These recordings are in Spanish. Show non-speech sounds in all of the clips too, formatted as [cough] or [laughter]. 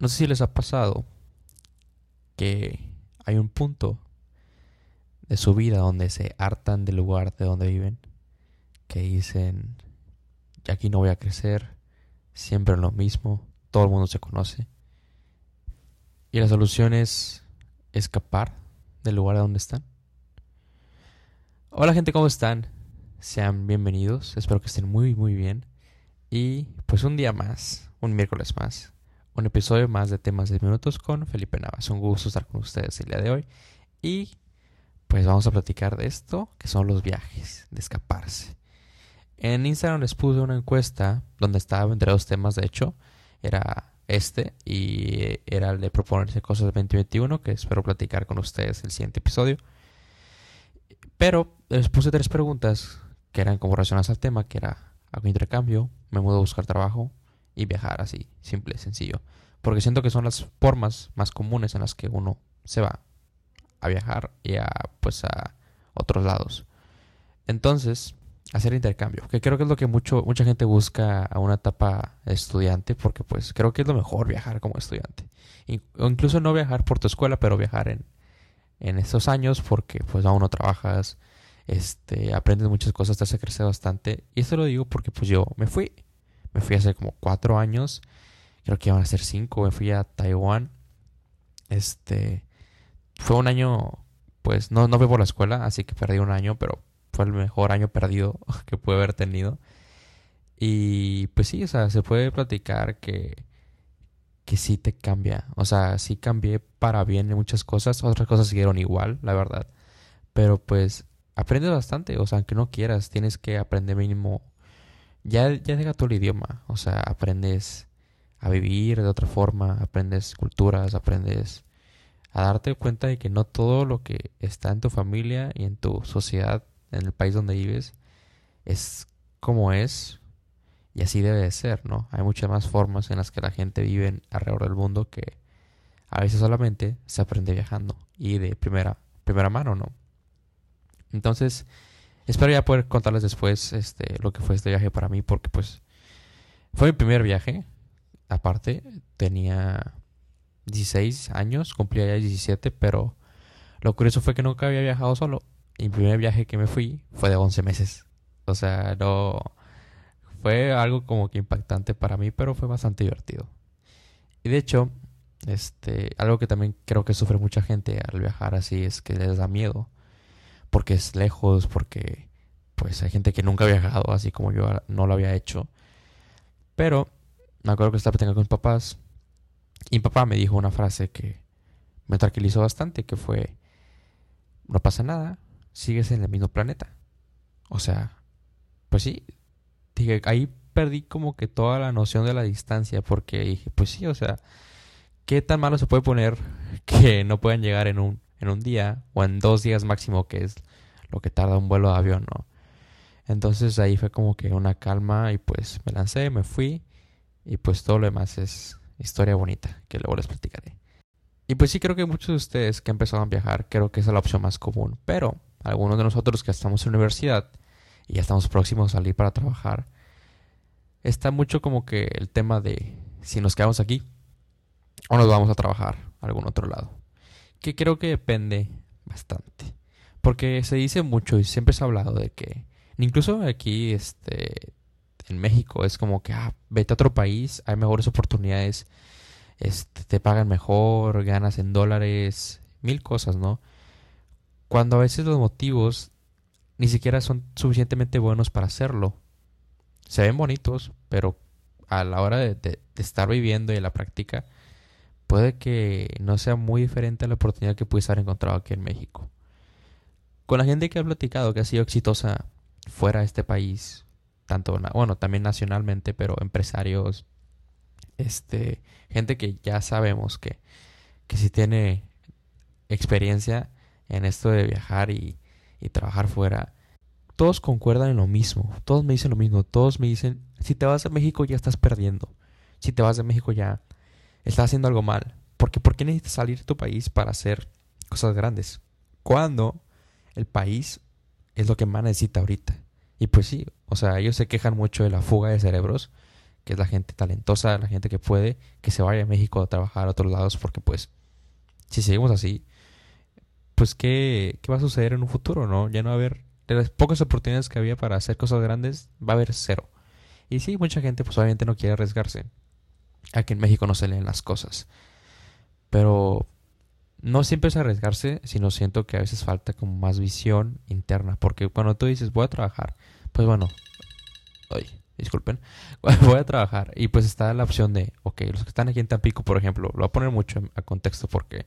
No sé si les ha pasado que hay un punto de su vida donde se hartan del lugar de donde viven, que dicen, ya aquí no voy a crecer, siempre lo mismo, todo el mundo se conoce. Y la solución es escapar del lugar donde están. Hola gente, ¿cómo están? Sean bienvenidos, espero que estén muy muy bien. Y pues un día más, un miércoles más, un episodio más de temas de minutos con Felipe Navas. Un gusto estar con ustedes el día de hoy. Y pues vamos a platicar de esto, que son los viajes, de escaparse. En Instagram les puse una encuesta donde estaba entre dos temas, de hecho, era este y era el de proponerse cosas de 2021, que espero platicar con ustedes el siguiente episodio. Pero les puse tres preguntas que eran como relacionadas al tema, que era hago intercambio, me mudo a buscar trabajo y viajar así, simple, sencillo. Porque siento que son las formas más comunes en las que uno se va a viajar y a pues a otros lados. Entonces, hacer intercambio, que creo que es lo que mucho, mucha gente busca a una etapa estudiante, porque pues creo que es lo mejor viajar como estudiante. o incluso no viajar por tu escuela, pero viajar en, en estos años, porque pues aún no trabajas, este, aprendes muchas cosas, te hace crecer bastante. Y esto lo digo porque pues yo me fui, me fui hace como cuatro años, creo que iban a ser cinco, me fui a Taiwán. Este, fue un año, pues no, no fui por la escuela, así que perdí un año, pero fue el mejor año perdido [laughs] que pude haber tenido. Y pues sí, o sea, se puede platicar que, que sí te cambia. O sea, sí cambié para bien en muchas cosas. Otras cosas siguieron igual, la verdad. Pero pues aprendes bastante. O sea, aunque no quieras, tienes que aprender mínimo. Ya, ya deja todo el idioma. O sea, aprendes a vivir de otra forma. Aprendes culturas, aprendes a darte cuenta de que no todo lo que está en tu familia y en tu sociedad en el país donde vives es como es y así debe de ser, ¿no? Hay muchas más formas en las que la gente vive alrededor del mundo que a veces solamente se aprende viajando y de primera, primera mano, ¿no? Entonces, espero ya poder contarles después este, lo que fue este viaje para mí porque pues fue mi primer viaje. Aparte, tenía 16 años, cumplía ya 17, pero lo curioso fue que nunca había viajado solo mi primer viaje que me fui fue de 11 meses. O sea, no... Fue algo como que impactante para mí, pero fue bastante divertido. Y de hecho, este, algo que también creo que sufre mucha gente al viajar así es que les da miedo. Porque es lejos, porque pues hay gente que nunca ha viajado, así como yo no lo había hecho. Pero me acuerdo que estaba platicando con mis papás. Y mi papá me dijo una frase que me tranquilizó bastante, que fue, no pasa nada, sigues en el mismo planeta. O sea, pues sí, dije, ahí perdí como que toda la noción de la distancia porque dije, pues sí, o sea, ¿qué tan malo se puede poner que no puedan llegar en un, en un día o en dos días máximo, que es lo que tarda un vuelo de avión, ¿no? Entonces ahí fue como que una calma y pues me lancé, me fui y pues todo lo demás es historia bonita que luego les platicaré. Y pues sí creo que muchos de ustedes que han empezado a viajar creo que es la opción más común, pero algunos de nosotros que estamos en universidad y ya estamos próximos a salir para trabajar, está mucho como que el tema de si nos quedamos aquí o nos vamos a trabajar a algún otro lado. Que creo que depende bastante. Porque se dice mucho y siempre se ha hablado de que, incluso aquí este, en México, es como que, ah, vete a otro país, hay mejores oportunidades, este, te pagan mejor, ganas en dólares, mil cosas, ¿no? cuando a veces los motivos ni siquiera son suficientemente buenos para hacerlo. Se ven bonitos, pero a la hora de, estar viviendo y en la práctica, puede que no sea muy diferente a la oportunidad que pudiese haber encontrado aquí en México. Con la gente que ha platicado, que ha sido exitosa fuera de este país, tanto, bueno, también nacionalmente, pero empresarios, este, gente que ya sabemos que, que si tiene experiencia, en esto de viajar y, trabajar fuera, todos concuerdan en lo mismo, todos me dicen lo mismo, todos me dicen, si te vas a México ya estás perdiendo, si te vas de México ya estás haciendo algo mal, porque ¿por qué necesitas salir de tu país para hacer cosas grandes? Cuando el país es lo que más necesita ahorita. Y pues sí, o sea, ellos se quejan mucho de la fuga de cerebros, que es la gente talentosa, la gente que puede, que se vaya a México a trabajar a otros lados, porque pues, si seguimos así, pues, ¿qué, qué va a suceder en un futuro, no? Ya no va a haber, de las pocas oportunidades que había para hacer cosas grandes, va a haber cero. Y sí, mucha gente, pues, obviamente no quiere arriesgarse. Aquí en México no se leen las cosas. Pero no siempre es arriesgarse, sino siento que a veces falta como más visión interna. Porque cuando tú dices, voy a trabajar, pues bueno, ay, disculpen, [laughs] voy a trabajar. Y pues está la opción de, ok, los que están aquí en Tampico, por ejemplo, lo voy a poner mucho a contexto porque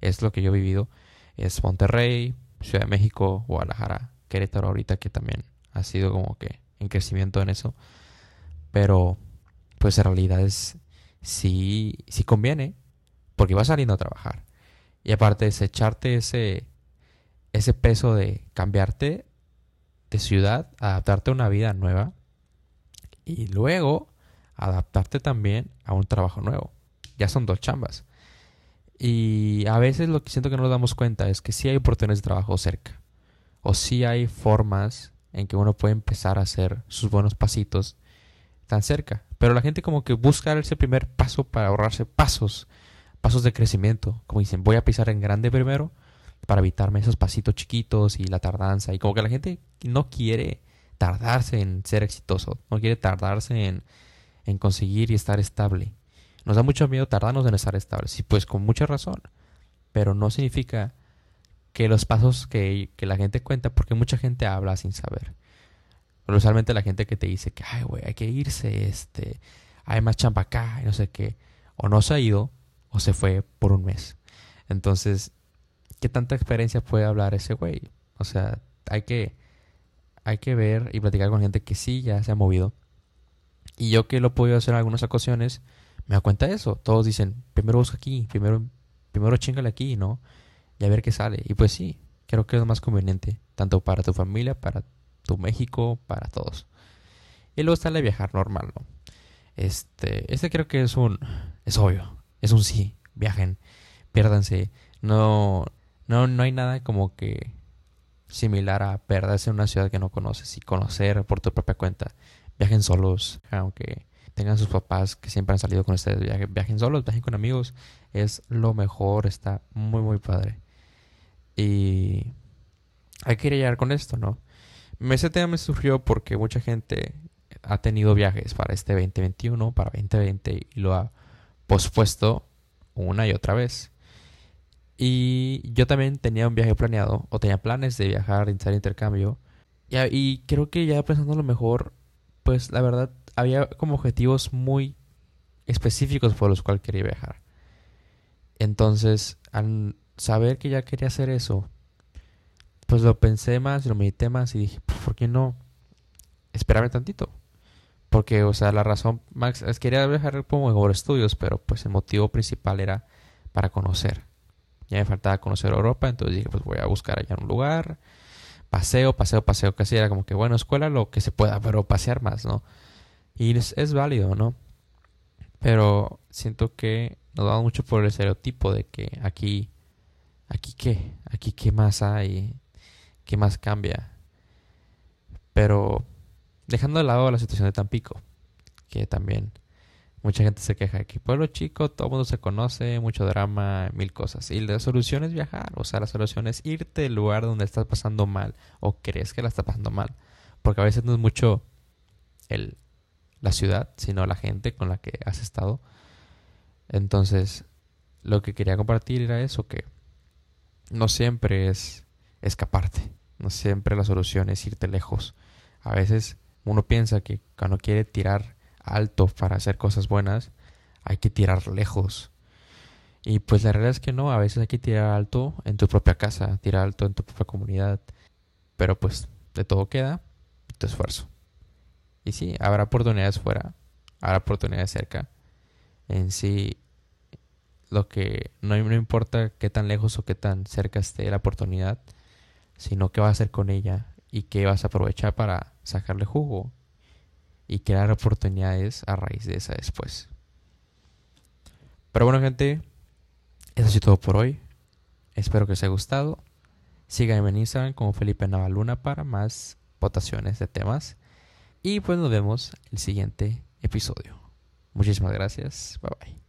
es lo que yo he vivido. Es Monterrey, Ciudad de México, Guadalajara, Querétaro ahorita que también ha sido como que en crecimiento en eso. Pero pues en realidad es, sí, conviene porque vas saliendo a trabajar. Y aparte es echarte ese, ese peso de cambiarte de ciudad, adaptarte a una vida nueva y luego adaptarte también a un trabajo nuevo. Ya son dos chambas. Y a veces lo que siento que no nos damos cuenta es que sí hay oportunidades de trabajo cerca. O sí hay formas en que uno puede empezar a hacer sus buenos pasitos tan cerca. Pero la gente como que busca ese primer paso para ahorrarse pasos, pasos de crecimiento. Como dicen, voy a pisar en grande primero para evitarme esos pasitos chiquitos y la tardanza. Y como que la gente no quiere tardarse en ser exitoso, no quiere tardarse en, en conseguir y estar estable. Nos da mucho miedo tardarnos en estar estables. Y pues con mucha razón. Pero no significa que los pasos que, que la gente cuenta, porque mucha gente habla sin saber. Usualmente la gente que te dice que, ay, güey, hay que irse, este, hay más chamba acá, y no sé qué, o no se ha ido, o se fue por un mes. Entonces, ¿qué tanta experiencia puede hablar ese güey? O sea, hay que, hay que ver y platicar con gente que sí ya se ha movido. Y yo que lo he podido hacer en algunas ocasiones, me da cuenta de eso. Todos dicen, primero busca aquí, primero, primero chingale aquí, ¿no? Y a ver qué sale. Y pues sí, creo que es lo más conveniente, tanto para tu familia, para tu México, para todos. Y luego está de viajar normal, ¿no? Este, este creo que es un, es obvio, es un sí, viajen, piérdanse. No, no, no hay nada como que similar a perderse en una ciudad que no conoces y conocer por tu propia cuenta. Viajen solos, aunque tengan sus papás que siempre han salido con ustedes, viajen, viajen solos, viajen con amigos, es lo mejor, está muy muy padre. Y hay que ir llegar con esto, ¿no? Ese tema me surgió porque mucha gente ha tenido viajes para este 2021, para 2020 y lo ha pospuesto una y otra vez. Y yo también tenía un viaje planeado o tenía planes de viajar, hacer intercambio. Y, y creo que ya pensando lo mejor, pues la verdad había como objetivos muy específicos por los cuales quería viajar. Entonces, al saber que ya quería hacer eso, pues lo pensé más, lo medité más y dije, ¿por qué no esperarme tantito? Porque, o sea, la razón, Max, es quería viajar como mejor estudios, pero pues el motivo principal era para conocer. Ya me faltaba conocer Europa, entonces dije, pues voy a buscar allá un lugar. Paseo, paseo, paseo, casi era como que, bueno, escuela lo que se pueda, pero pasear más, ¿no? Y es, es válido, ¿no? Pero siento que nos damos mucho por el estereotipo de que aquí, aquí qué, aquí qué más hay, qué más cambia. Pero dejando de lado la situación de Tampico, que también mucha gente se queja que pueblo chico, todo el mundo se conoce, mucho drama, mil cosas. Y la solución es viajar, o sea, la solución es irte del lugar donde estás pasando mal o crees que la estás pasando mal. Porque a veces no es mucho el, la ciudad, sino la gente con la que has estado. Entonces, lo que quería compartir era eso, que no siempre es escaparte, no siempre la solución es irte lejos. A veces uno piensa que cuando quiere tirar alto para hacer cosas buenas, hay que tirar lejos. Y pues la realidad es que no, a veces hay que tirar alto en tu propia casa, tirar alto en tu propia comunidad. Pero pues de todo queda tu esfuerzo. Y sí, habrá oportunidades fuera, habrá oportunidades cerca. En sí, lo que no, no importa qué tan lejos o qué tan cerca esté la oportunidad, sino qué vas a hacer con ella y qué vas a aprovechar para sacarle jugo y crear oportunidades a raíz de esa después. Pero bueno, gente, eso es todo por hoy. Espero que os haya gustado. Síganme en Instagram como Felipe Navaluna para más votaciones de temas. Y pues nos vemos el siguiente episodio. Muchísimas gracias. Bye bye.